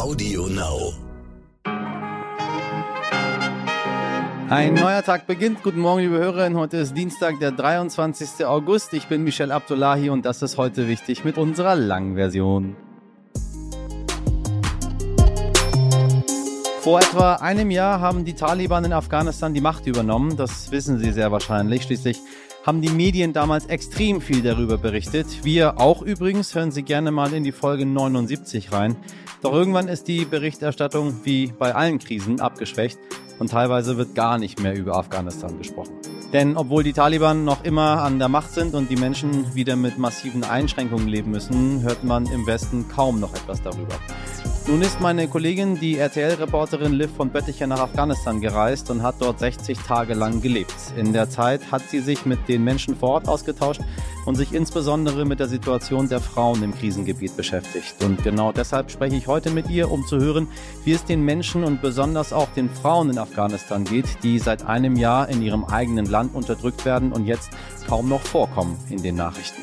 Audio Now. Ein neuer Tag beginnt. Guten Morgen, liebe Hörerinnen. Heute ist Dienstag, der 23. August. Ich bin Michel Abdullahi und das ist heute wichtig mit unserer langen Version. Vor etwa einem Jahr haben die Taliban in Afghanistan die Macht übernommen. Das wissen Sie sehr wahrscheinlich. Schließlich haben die Medien damals extrem viel darüber berichtet. Wir auch übrigens. Hören Sie gerne mal in die Folge 79 rein. Doch irgendwann ist die Berichterstattung wie bei allen Krisen abgeschwächt und teilweise wird gar nicht mehr über Afghanistan gesprochen. Denn obwohl die Taliban noch immer an der Macht sind und die Menschen wieder mit massiven Einschränkungen leben müssen, hört man im Westen kaum noch etwas darüber. Nun ist meine Kollegin, die RTL-Reporterin Liv von Bötticher nach Afghanistan gereist und hat dort 60 Tage lang gelebt. In der Zeit hat sie sich mit den Menschen vor Ort ausgetauscht und sich insbesondere mit der Situation der Frauen im Krisengebiet beschäftigt. Und genau deshalb spreche ich heute mit ihr, um zu hören, wie es den Menschen und besonders auch den Frauen in Afghanistan geht, die seit einem Jahr in ihrem eigenen Land unterdrückt werden und jetzt kaum noch vorkommen in den Nachrichten.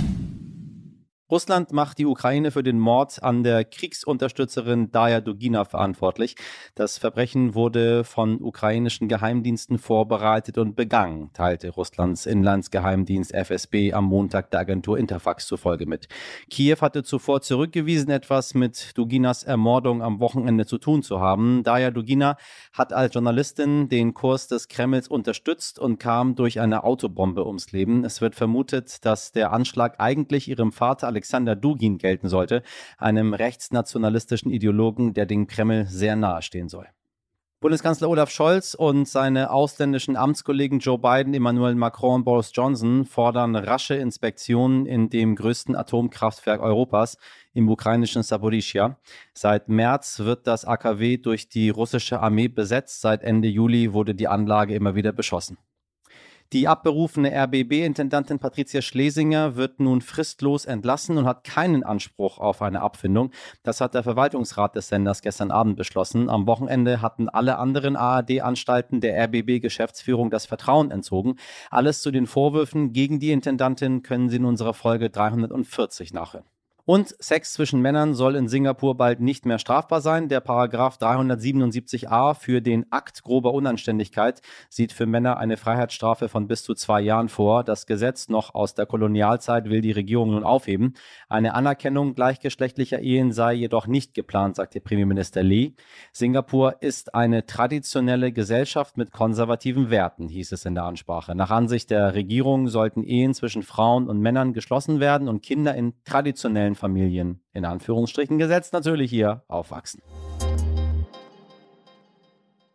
Russland macht die Ukraine für den Mord an der Kriegsunterstützerin Daya Dugina verantwortlich. Das Verbrechen wurde von ukrainischen Geheimdiensten vorbereitet und begangen, teilte Russlands Inlandsgeheimdienst FSB am Montag der Agentur Interfax zufolge mit. Kiew hatte zuvor zurückgewiesen, etwas mit Duginas Ermordung am Wochenende zu tun zu haben. Daya Dugina hat als Journalistin den Kurs des Kremls unterstützt und kam durch eine Autobombe ums Leben. Es wird vermutet, dass der Anschlag eigentlich ihrem Vater Alexander Dugin gelten sollte, einem rechtsnationalistischen Ideologen, der dem Kreml sehr nahe stehen soll. Bundeskanzler Olaf Scholz und seine ausländischen Amtskollegen Joe Biden, Emmanuel Macron und Boris Johnson fordern rasche Inspektionen in dem größten Atomkraftwerk Europas, im ukrainischen Saporischia. Seit März wird das AKW durch die russische Armee besetzt. Seit Ende Juli wurde die Anlage immer wieder beschossen. Die abberufene RBB-Intendantin Patricia Schlesinger wird nun fristlos entlassen und hat keinen Anspruch auf eine Abfindung. Das hat der Verwaltungsrat des Senders gestern Abend beschlossen. Am Wochenende hatten alle anderen ARD-Anstalten der RBB-Geschäftsführung das Vertrauen entzogen. Alles zu den Vorwürfen gegen die Intendantin können Sie in unserer Folge 340 nachhören. Und Sex zwischen Männern soll in Singapur bald nicht mehr strafbar sein. Der Paragraph 377a für den Akt grober Unanständigkeit sieht für Männer eine Freiheitsstrafe von bis zu zwei Jahren vor. Das Gesetz noch aus der Kolonialzeit will die Regierung nun aufheben. Eine Anerkennung gleichgeschlechtlicher Ehen sei jedoch nicht geplant, sagte Premierminister Lee. Singapur ist eine traditionelle Gesellschaft mit konservativen Werten, hieß es in der Ansprache. Nach Ansicht der Regierung sollten Ehen zwischen Frauen und Männern geschlossen werden und Kinder in traditionellen Familien in Anführungsstrichen gesetzt natürlich hier aufwachsen.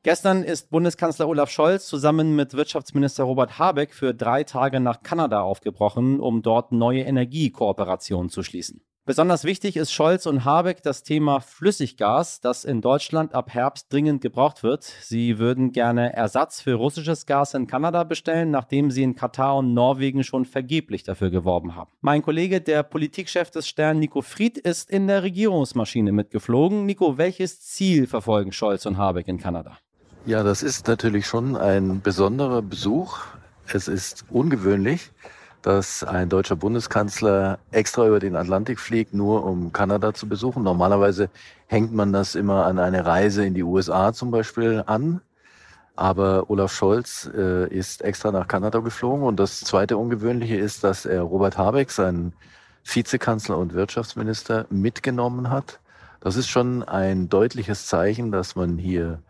Gestern ist Bundeskanzler Olaf Scholz zusammen mit Wirtschaftsminister Robert Habeck für drei Tage nach Kanada aufgebrochen, um dort neue Energiekooperationen zu schließen. Besonders wichtig ist Scholz und Habeck das Thema Flüssiggas, das in Deutschland ab Herbst dringend gebraucht wird. Sie würden gerne Ersatz für russisches Gas in Kanada bestellen, nachdem sie in Katar und Norwegen schon vergeblich dafür geworben haben. Mein Kollege, der Politikchef des Stern Nico Fried, ist in der Regierungsmaschine mitgeflogen. Nico, welches Ziel verfolgen Scholz und Habeck in Kanada? Ja, das ist natürlich schon ein besonderer Besuch. Es ist ungewöhnlich dass ein deutscher Bundeskanzler extra über den Atlantik fliegt, nur um Kanada zu besuchen. Normalerweise hängt man das immer an eine Reise in die USA zum Beispiel an. Aber Olaf Scholz äh, ist extra nach Kanada geflogen. Und das zweite Ungewöhnliche ist, dass er Robert Habeck, seinen Vizekanzler und Wirtschaftsminister, mitgenommen hat. Das ist schon ein deutliches Zeichen, dass man hier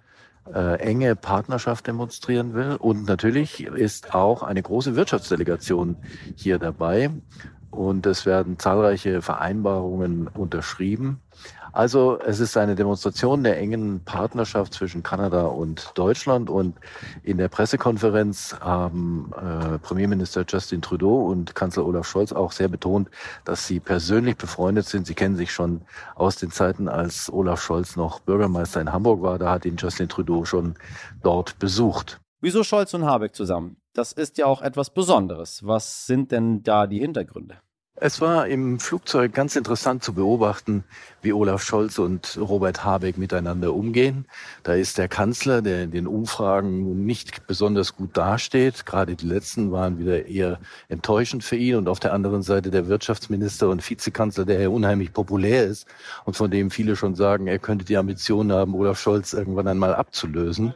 äh, enge Partnerschaft demonstrieren will. Und natürlich ist auch eine große Wirtschaftsdelegation hier dabei. Und es werden zahlreiche Vereinbarungen unterschrieben. Also es ist eine Demonstration der engen Partnerschaft zwischen Kanada und Deutschland. Und in der Pressekonferenz haben äh, Premierminister Justin Trudeau und Kanzler Olaf Scholz auch sehr betont, dass sie persönlich befreundet sind. Sie kennen sich schon aus den Zeiten, als Olaf Scholz noch Bürgermeister in Hamburg war. Da hat ihn Justin Trudeau schon dort besucht. Wieso Scholz und Habeck zusammen? Das ist ja auch etwas Besonderes. Was sind denn da die Hintergründe? Es war im Flugzeug ganz interessant zu beobachten, wie Olaf Scholz und Robert Habeck miteinander umgehen. Da ist der Kanzler, der in den Umfragen nicht besonders gut dasteht. Gerade die letzten waren wieder eher enttäuschend für ihn. Und auf der anderen Seite der Wirtschaftsminister und Vizekanzler, der ja unheimlich populär ist und von dem viele schon sagen, er könnte die Ambition haben, Olaf Scholz irgendwann einmal abzulösen.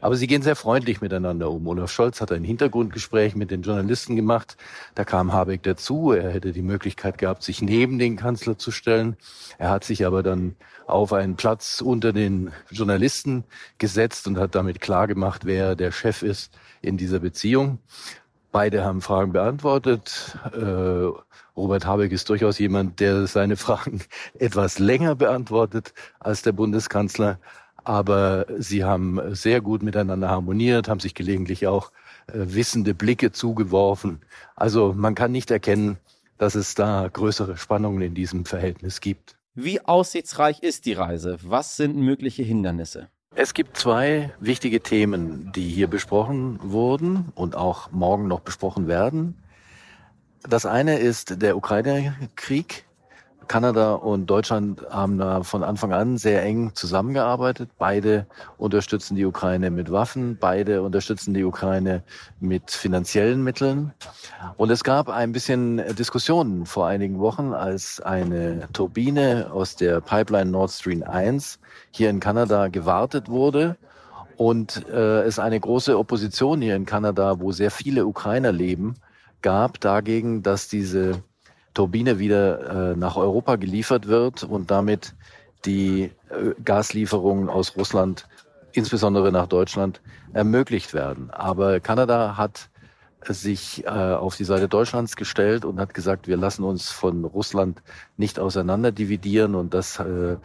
Aber sie gehen sehr freundlich miteinander um. Olaf Scholz hat ein Hintergrundgespräch mit den Journalisten gemacht. Da kam Habeck dazu. Er hätte die Möglichkeit gehabt, sich neben den Kanzler zu stellen. Er hat sich aber dann auf einen Platz unter den Journalisten gesetzt und hat damit klargemacht, wer der Chef ist in dieser Beziehung. Beide haben Fragen beantwortet. Äh, Robert Habeck ist durchaus jemand, der seine Fragen etwas länger beantwortet als der Bundeskanzler aber sie haben sehr gut miteinander harmoniert, haben sich gelegentlich auch äh, wissende Blicke zugeworfen. Also man kann nicht erkennen, dass es da größere Spannungen in diesem Verhältnis gibt. Wie aussichtsreich ist die Reise? Was sind mögliche Hindernisse? Es gibt zwei wichtige Themen, die hier besprochen wurden und auch morgen noch besprochen werden. Das eine ist der Ukraine-Krieg, Kanada und Deutschland haben da von Anfang an sehr eng zusammengearbeitet. Beide unterstützen die Ukraine mit Waffen, beide unterstützen die Ukraine mit finanziellen Mitteln. Und es gab ein bisschen Diskussionen vor einigen Wochen, als eine Turbine aus der Pipeline Nord Stream 1 hier in Kanada gewartet wurde und äh, es eine große Opposition hier in Kanada, wo sehr viele Ukrainer leben, gab dagegen, dass diese Turbine wieder äh, nach Europa geliefert wird und damit die äh, Gaslieferungen aus Russland, insbesondere nach Deutschland, ermöglicht werden. Aber Kanada hat sich äh, auf die Seite Deutschlands gestellt und hat gesagt, wir lassen uns von Russland nicht auseinander dividieren und das äh,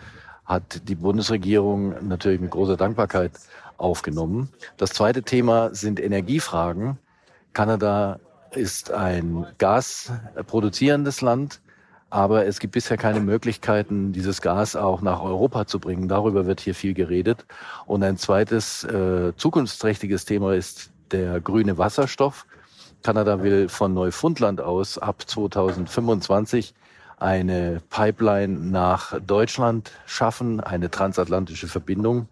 hat die Bundesregierung natürlich mit großer Dankbarkeit aufgenommen. Das zweite Thema sind Energiefragen. Kanada ist ein gasproduzierendes Land, aber es gibt bisher keine Möglichkeiten, dieses Gas auch nach Europa zu bringen. Darüber wird hier viel geredet. Und ein zweites äh, zukunftsträchtiges Thema ist der grüne Wasserstoff. Kanada will von Neufundland aus ab 2025 eine Pipeline nach Deutschland schaffen, eine transatlantische Verbindung,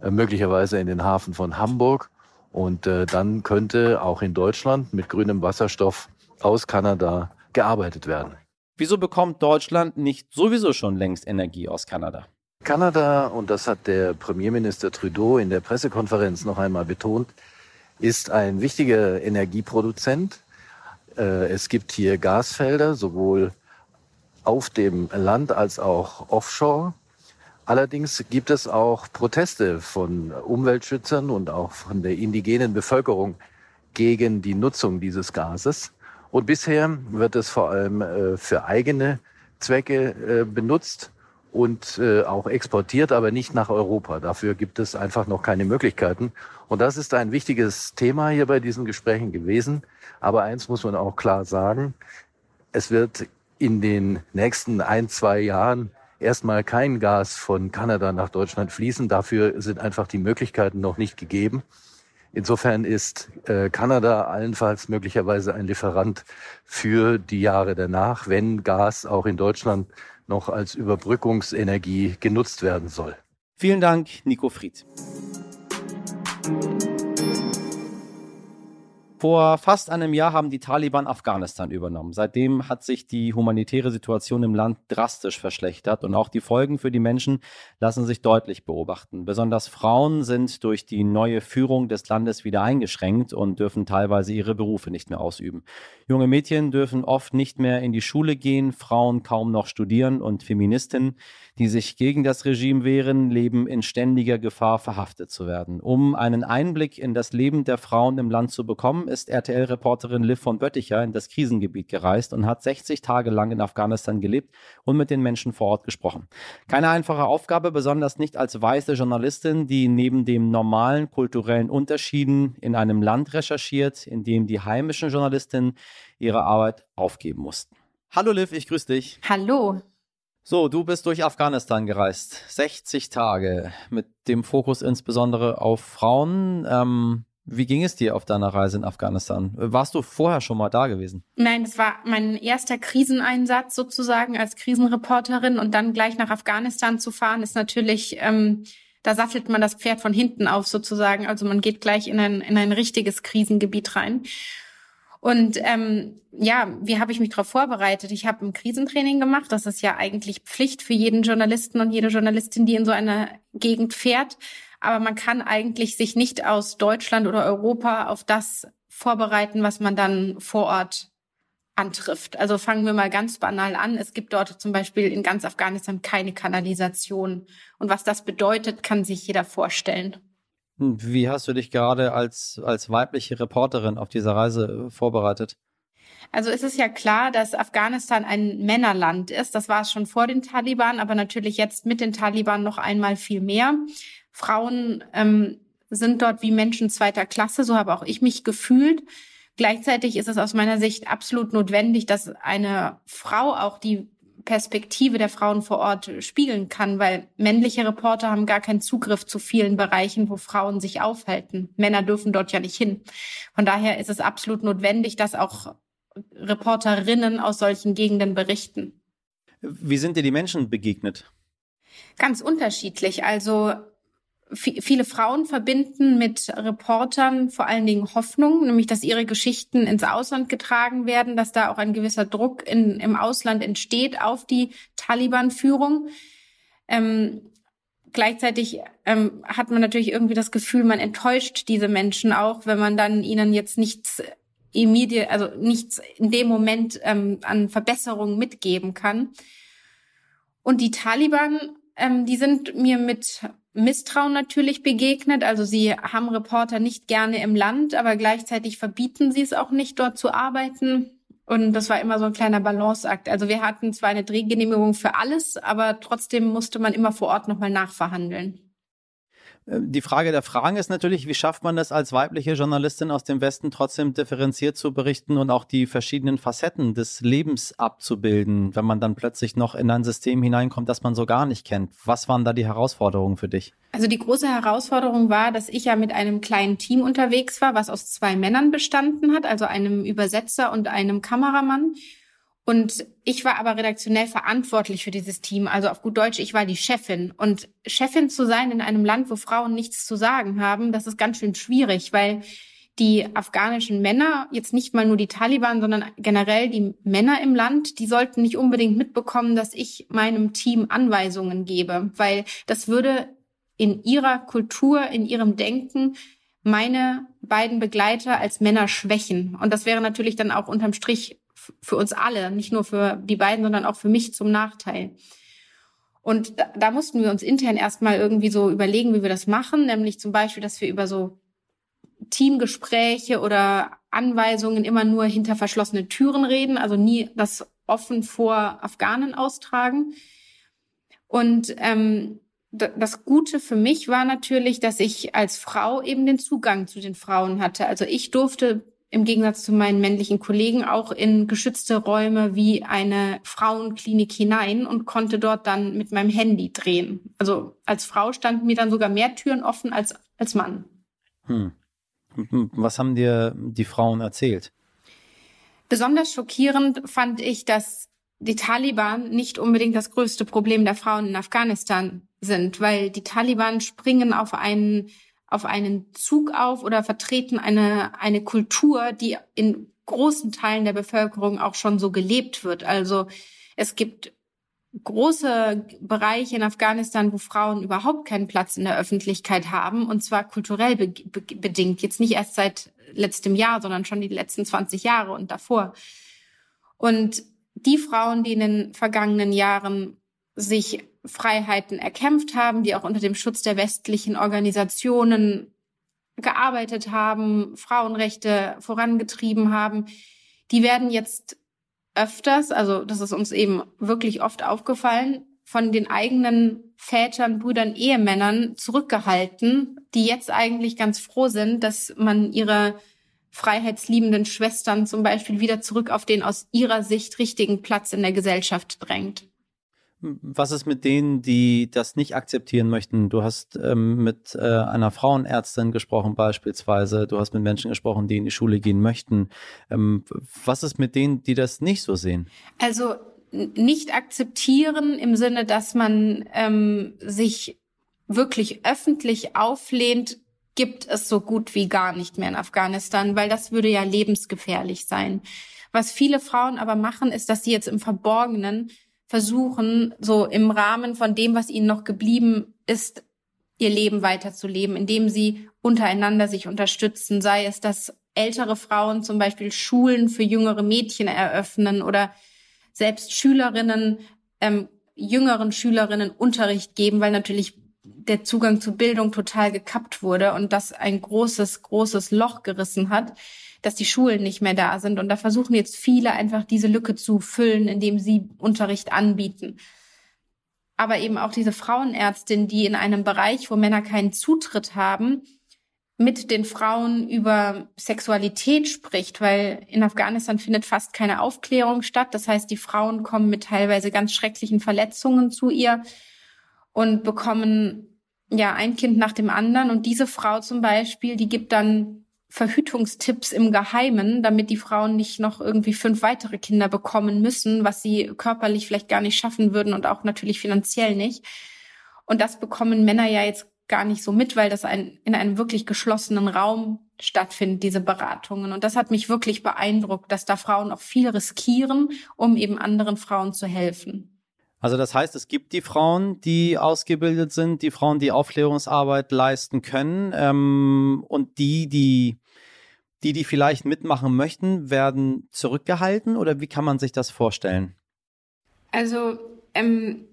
äh, möglicherweise in den Hafen von Hamburg. Und äh, dann könnte auch in Deutschland mit grünem Wasserstoff aus Kanada gearbeitet werden. Wieso bekommt Deutschland nicht sowieso schon längst Energie aus Kanada? Kanada, und das hat der Premierminister Trudeau in der Pressekonferenz noch einmal betont, ist ein wichtiger Energieproduzent. Äh, es gibt hier Gasfelder, sowohl auf dem Land als auch offshore. Allerdings gibt es auch Proteste von Umweltschützern und auch von der indigenen Bevölkerung gegen die Nutzung dieses Gases. Und bisher wird es vor allem äh, für eigene Zwecke äh, benutzt und äh, auch exportiert, aber nicht nach Europa. Dafür gibt es einfach noch keine Möglichkeiten. Und das ist ein wichtiges Thema hier bei diesen Gesprächen gewesen. Aber eins muss man auch klar sagen. Es wird in den nächsten ein, zwei Jahren erstmal kein Gas von Kanada nach Deutschland fließen. Dafür sind einfach die Möglichkeiten noch nicht gegeben. Insofern ist äh, Kanada allenfalls möglicherweise ein Lieferant für die Jahre danach, wenn Gas auch in Deutschland noch als Überbrückungsenergie genutzt werden soll. Vielen Dank, Nico Fried. Vor fast einem Jahr haben die Taliban Afghanistan übernommen. Seitdem hat sich die humanitäre Situation im Land drastisch verschlechtert und auch die Folgen für die Menschen lassen sich deutlich beobachten. Besonders Frauen sind durch die neue Führung des Landes wieder eingeschränkt und dürfen teilweise ihre Berufe nicht mehr ausüben. Junge Mädchen dürfen oft nicht mehr in die Schule gehen, Frauen kaum noch studieren und Feministinnen die sich gegen das Regime wehren, leben in ständiger Gefahr, verhaftet zu werden. Um einen Einblick in das Leben der Frauen im Land zu bekommen, ist RTL-Reporterin Liv von Bötticher in das Krisengebiet gereist und hat 60 Tage lang in Afghanistan gelebt und mit den Menschen vor Ort gesprochen. Keine einfache Aufgabe, besonders nicht als weiße Journalistin, die neben den normalen kulturellen Unterschieden in einem Land recherchiert, in dem die heimischen Journalistinnen ihre Arbeit aufgeben mussten. Hallo Liv, ich grüße dich. Hallo. So, du bist durch Afghanistan gereist. 60 Tage mit dem Fokus insbesondere auf Frauen. Ähm, Wie ging es dir auf deiner Reise in Afghanistan? Warst du vorher schon mal da gewesen? Nein, es war mein erster Kriseneinsatz sozusagen als Krisenreporterin und dann gleich nach Afghanistan zu fahren, ist natürlich, ähm, da sattelt man das Pferd von hinten auf sozusagen. Also man geht gleich in ein, in ein richtiges Krisengebiet rein. Und ähm, ja, wie habe ich mich darauf vorbereitet? Ich habe ein Krisentraining gemacht. Das ist ja eigentlich Pflicht für jeden Journalisten und jede Journalistin, die in so einer Gegend fährt aber man kann eigentlich sich nicht aus Deutschland oder Europa auf das vorbereiten, was man dann vor Ort antrifft. Also fangen wir mal ganz banal an. Es gibt dort zum Beispiel in ganz Afghanistan keine Kanalisation. Und was das bedeutet, kann sich jeder vorstellen. Hm, wie hast du dich gerade als, als weibliche Reporterin auf dieser Reise äh, vorbereitet? Also es ist ja klar, dass Afghanistan ein Männerland ist. Das war es schon vor den Taliban, aber natürlich jetzt mit den Taliban noch einmal viel mehr. Frauen ähm, sind dort wie Menschen zweiter Klasse, so habe auch ich mich gefühlt. Gleichzeitig ist es aus meiner Sicht absolut notwendig, dass eine Frau auch die Perspektive der Frauen vor Ort spiegeln kann, weil männliche Reporter haben gar keinen Zugriff zu vielen Bereichen, wo Frauen sich aufhalten. Männer dürfen dort ja nicht hin. Von daher ist es absolut notwendig, dass auch Reporterinnen aus solchen Gegenden berichten. Wie sind dir die Menschen begegnet? Ganz unterschiedlich. Also viele Frauen verbinden mit Reportern vor allen Dingen Hoffnung, nämlich dass ihre Geschichten ins Ausland getragen werden, dass da auch ein gewisser Druck in, im Ausland entsteht auf die Taliban-Führung. Ähm, gleichzeitig ähm, hat man natürlich irgendwie das Gefühl, man enttäuscht diese Menschen auch, wenn man dann ihnen jetzt nichts immediate, also nichts in dem Moment ähm, an Verbesserungen mitgeben kann. Und die Taliban, ähm, die sind mir mit Misstrauen natürlich begegnet. Also sie haben Reporter nicht gerne im Land, aber gleichzeitig verbieten sie es auch nicht, dort zu arbeiten. Und das war immer so ein kleiner Balanceakt. Also wir hatten zwar eine Drehgenehmigung für alles, aber trotzdem musste man immer vor Ort nochmal nachverhandeln. Die Frage der Fragen ist natürlich, wie schafft man das als weibliche Journalistin aus dem Westen trotzdem differenziert zu berichten und auch die verschiedenen Facetten des Lebens abzubilden, wenn man dann plötzlich noch in ein System hineinkommt, das man so gar nicht kennt? Was waren da die Herausforderungen für dich? Also die große Herausforderung war, dass ich ja mit einem kleinen Team unterwegs war, was aus zwei Männern bestanden hat, also einem Übersetzer und einem Kameramann. Und ich war aber redaktionell verantwortlich für dieses Team. Also auf gut Deutsch, ich war die Chefin. Und Chefin zu sein in einem Land, wo Frauen nichts zu sagen haben, das ist ganz schön schwierig, weil die afghanischen Männer, jetzt nicht mal nur die Taliban, sondern generell die Männer im Land, die sollten nicht unbedingt mitbekommen, dass ich meinem Team Anweisungen gebe, weil das würde in ihrer Kultur, in ihrem Denken meine beiden Begleiter als Männer schwächen. Und das wäre natürlich dann auch unterm Strich für uns alle, nicht nur für die beiden, sondern auch für mich zum Nachteil. Und da, mussten wir uns intern erstmal irgendwie so überlegen, wie wir das machen, nämlich zum Beispiel, dass wir über so Teamgespräche oder Anweisungen immer nur hinter verschlossenen Türen reden, also nie das offen vor Afghanen austragen. Und ähm, das Gute für mich war natürlich, dass ich als Frau eben den Zugang zu den Frauen hatte. Also ich durfte im Gegensatz zu meinen männlichen Kollegen auch in geschützte Räume wie eine Frauenklinik hinein und konnte dort dann mit meinem Handy drehen. Also als Frau standen mir dann sogar mehr Türen offen als als Mann. Hm. Was haben dir die Frauen erzählt? Besonders schockierend fand ich, dass die Taliban nicht unbedingt das größte Problem der Frauen in Afghanistan sind, weil die Taliban springen auf einen auf einen Zug auf oder vertreten eine, eine Kultur, die in großen Teilen der Bevölkerung auch schon so gelebt wird. Also es gibt große Bereiche in Afghanistan, wo Frauen überhaupt keinen Platz in der Öffentlichkeit haben, und zwar kulturell be be bedingt. Jetzt nicht erst seit letztem Jahr, sondern schon die letzten 20 Jahre und davor. Und die Frauen, die in den vergangenen Jahren sich Freiheiten erkämpft haben, die auch unter dem Schutz der westlichen Organisationen gearbeitet haben, Frauenrechte vorangetrieben haben, die werden jetzt öfters, also das ist uns eben wirklich oft aufgefallen, von den eigenen Vätern, Brüdern, Ehemännern zurückgehalten, die jetzt eigentlich ganz froh sind, dass man ihre freiheitsliebenden Schwestern zum Beispiel wieder zurück auf den aus ihrer Sicht richtigen Platz in der Gesellschaft drängt. Was ist mit denen, die das nicht akzeptieren möchten? Du hast ähm, mit äh, einer Frauenärztin gesprochen beispielsweise. Du hast mit Menschen gesprochen, die in die Schule gehen möchten. Ähm, was ist mit denen, die das nicht so sehen? Also nicht akzeptieren im Sinne, dass man ähm, sich wirklich öffentlich auflehnt, gibt es so gut wie gar nicht mehr in Afghanistan, weil das würde ja lebensgefährlich sein. Was viele Frauen aber machen, ist, dass sie jetzt im Verborgenen versuchen, so im Rahmen von dem, was ihnen noch geblieben ist, ihr Leben weiterzuleben, indem sie untereinander sich unterstützen, sei es, dass ältere Frauen zum Beispiel Schulen für jüngere Mädchen eröffnen oder selbst Schülerinnen, ähm, jüngeren Schülerinnen Unterricht geben, weil natürlich der Zugang zur Bildung total gekappt wurde und das ein großes, großes Loch gerissen hat dass die Schulen nicht mehr da sind. Und da versuchen jetzt viele einfach diese Lücke zu füllen, indem sie Unterricht anbieten. Aber eben auch diese Frauenärztin, die in einem Bereich, wo Männer keinen Zutritt haben, mit den Frauen über Sexualität spricht, weil in Afghanistan findet fast keine Aufklärung statt. Das heißt, die Frauen kommen mit teilweise ganz schrecklichen Verletzungen zu ihr und bekommen ja ein Kind nach dem anderen. Und diese Frau zum Beispiel, die gibt dann Verhütungstipps im Geheimen, damit die Frauen nicht noch irgendwie fünf weitere Kinder bekommen müssen, was sie körperlich vielleicht gar nicht schaffen würden und auch natürlich finanziell nicht. Und das bekommen Männer ja jetzt gar nicht so mit, weil das ein, in einem wirklich geschlossenen Raum stattfindet, diese Beratungen. Und das hat mich wirklich beeindruckt, dass da Frauen auch viel riskieren, um eben anderen Frauen zu helfen. Also das heißt, es gibt die Frauen, die ausgebildet sind, die Frauen, die Aufklärungsarbeit leisten können ähm, und die, die die, die vielleicht mitmachen möchten, werden zurückgehalten oder wie kann man sich das vorstellen? Also ähm,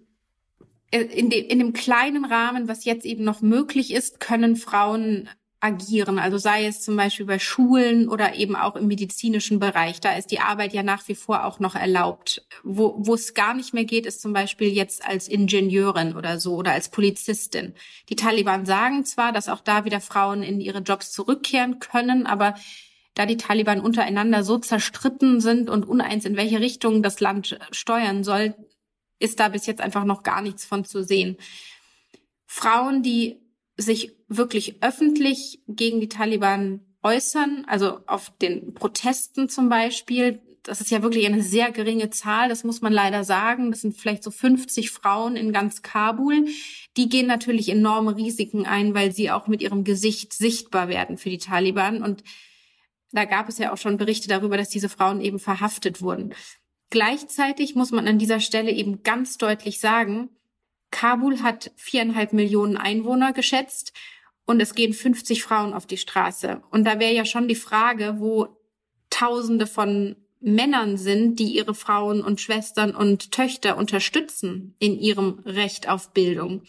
in, de, in dem kleinen Rahmen, was jetzt eben noch möglich ist, können Frauen agieren. Also sei es zum Beispiel bei Schulen oder eben auch im medizinischen Bereich. Da ist die Arbeit ja nach wie vor auch noch erlaubt. Wo, wo es gar nicht mehr geht, ist zum Beispiel jetzt als Ingenieurin oder so oder als Polizistin. Die Taliban sagen zwar, dass auch da wieder Frauen in ihre Jobs zurückkehren können, aber da die Taliban untereinander so zerstritten sind und uneins, in welche Richtung das Land steuern soll, ist da bis jetzt einfach noch gar nichts von zu sehen. Frauen, die sich wirklich öffentlich gegen die Taliban äußern, also auf den Protesten zum Beispiel. Das ist ja wirklich eine sehr geringe Zahl, das muss man leider sagen. Das sind vielleicht so 50 Frauen in ganz Kabul. Die gehen natürlich enorme Risiken ein, weil sie auch mit ihrem Gesicht sichtbar werden für die Taliban. Und da gab es ja auch schon Berichte darüber, dass diese Frauen eben verhaftet wurden. Gleichzeitig muss man an dieser Stelle eben ganz deutlich sagen, Kabul hat viereinhalb Millionen Einwohner geschätzt und es gehen 50 Frauen auf die Straße. Und da wäre ja schon die Frage, wo Tausende von Männern sind, die ihre Frauen und Schwestern und Töchter unterstützen in ihrem Recht auf Bildung.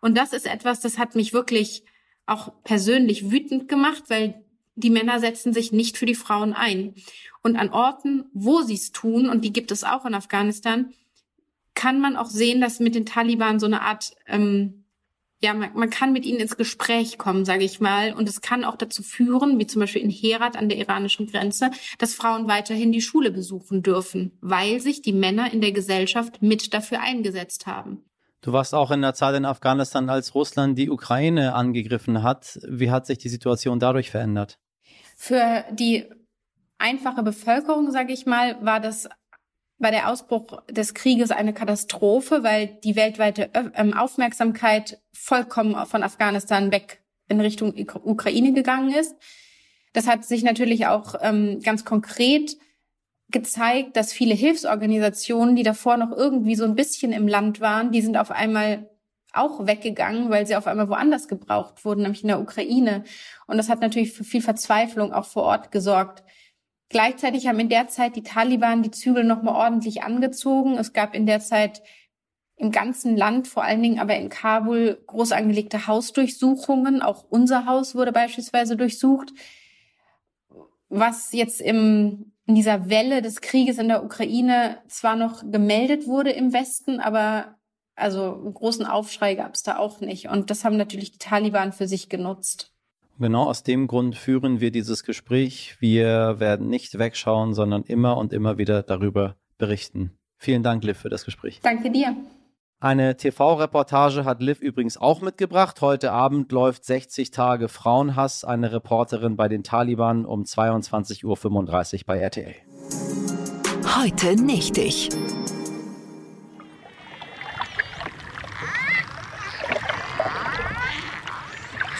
Und das ist etwas, das hat mich wirklich auch persönlich wütend gemacht, weil die Männer setzen sich nicht für die Frauen ein. Und an Orten, wo sie es tun, und die gibt es auch in Afghanistan, kann man auch sehen, dass mit den Taliban so eine Art, ähm, ja, man, man kann mit ihnen ins Gespräch kommen, sage ich mal. Und es kann auch dazu führen, wie zum Beispiel in Herat an der iranischen Grenze, dass Frauen weiterhin die Schule besuchen dürfen, weil sich die Männer in der Gesellschaft mit dafür eingesetzt haben. Du warst auch in der Zeit in Afghanistan, als Russland die Ukraine angegriffen hat. Wie hat sich die Situation dadurch verändert? Für die einfache Bevölkerung, sage ich mal, war das war der Ausbruch des Krieges eine Katastrophe, weil die weltweite ähm, Aufmerksamkeit vollkommen von Afghanistan weg in Richtung Ukraine gegangen ist. Das hat sich natürlich auch ähm, ganz konkret gezeigt, dass viele Hilfsorganisationen, die davor noch irgendwie so ein bisschen im Land waren, die sind auf einmal auch weggegangen, weil sie auf einmal woanders gebraucht wurden, nämlich in der Ukraine. Und das hat natürlich für viel Verzweiflung auch vor Ort gesorgt. Gleichzeitig haben in der Zeit die Taliban die Zügel nochmal ordentlich angezogen. Es gab in der Zeit im ganzen Land, vor allen Dingen aber in Kabul, groß angelegte Hausdurchsuchungen. Auch unser Haus wurde beispielsweise durchsucht. Was jetzt im, in dieser Welle des Krieges in der Ukraine zwar noch gemeldet wurde im Westen, aber also einen großen Aufschrei gab es da auch nicht. Und das haben natürlich die Taliban für sich genutzt. Genau aus dem Grund führen wir dieses Gespräch. Wir werden nicht wegschauen, sondern immer und immer wieder darüber berichten. Vielen Dank, Liv, für das Gespräch. Danke dir. Eine TV-Reportage hat Liv übrigens auch mitgebracht. Heute Abend läuft 60 Tage Frauenhass, eine Reporterin bei den Taliban um 22.35 Uhr bei RTL. Heute nicht ich.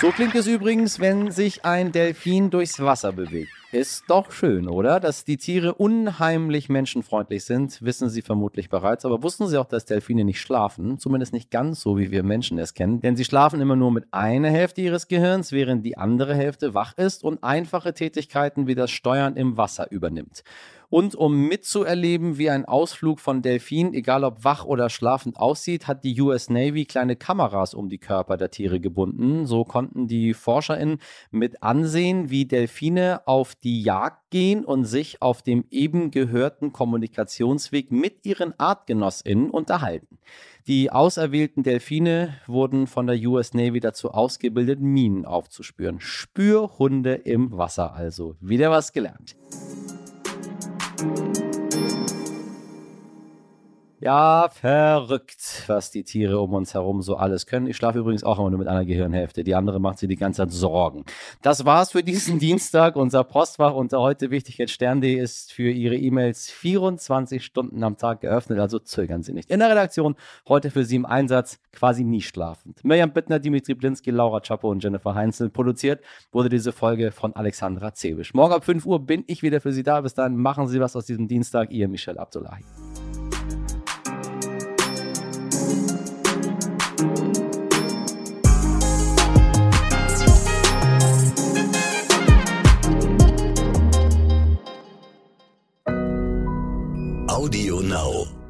So klingt es übrigens, wenn sich ein Delfin durchs Wasser bewegt. Ist doch schön, oder? Dass die Tiere unheimlich menschenfreundlich sind, wissen Sie vermutlich bereits. Aber wussten Sie auch, dass Delfine nicht schlafen? Zumindest nicht ganz so, wie wir Menschen es kennen. Denn sie schlafen immer nur mit einer Hälfte ihres Gehirns, während die andere Hälfte wach ist und einfache Tätigkeiten wie das Steuern im Wasser übernimmt. Und um mitzuerleben, wie ein Ausflug von Delfinen, egal ob wach oder schlafend aussieht, hat die US Navy kleine Kameras um die Körper der Tiere gebunden. So konnten die ForscherInnen mit ansehen, wie Delfine auf die Jagd gehen und sich auf dem eben gehörten Kommunikationsweg mit ihren ArtgenossInnen unterhalten. Die auserwählten Delfine wurden von der US Navy dazu ausgebildet, Minen aufzuspüren. Spürhunde im Wasser also. Wieder was gelernt. Thank you. Ja, verrückt, was die Tiere um uns herum so alles können. Ich schlafe übrigens auch immer nur mit einer Gehirnhälfte. Die andere macht sich die ganze Zeit Sorgen. Das war's für diesen Dienstag. Unser Postfach unter heute wichtig jetzt Stern.de ist für Ihre E-Mails 24 Stunden am Tag geöffnet. Also zögern Sie nicht. In der Redaktion heute für Sie im Einsatz quasi nie schlafend. Mirjam Bittner, Dimitri Blinski, Laura Chapo und Jennifer Heinzel. Produziert wurde diese Folge von Alexandra Zebisch. Morgen ab 5 Uhr bin ich wieder für Sie da. Bis dann machen Sie was aus diesem Dienstag. Ihr Michel Abdullahi. Audio Now.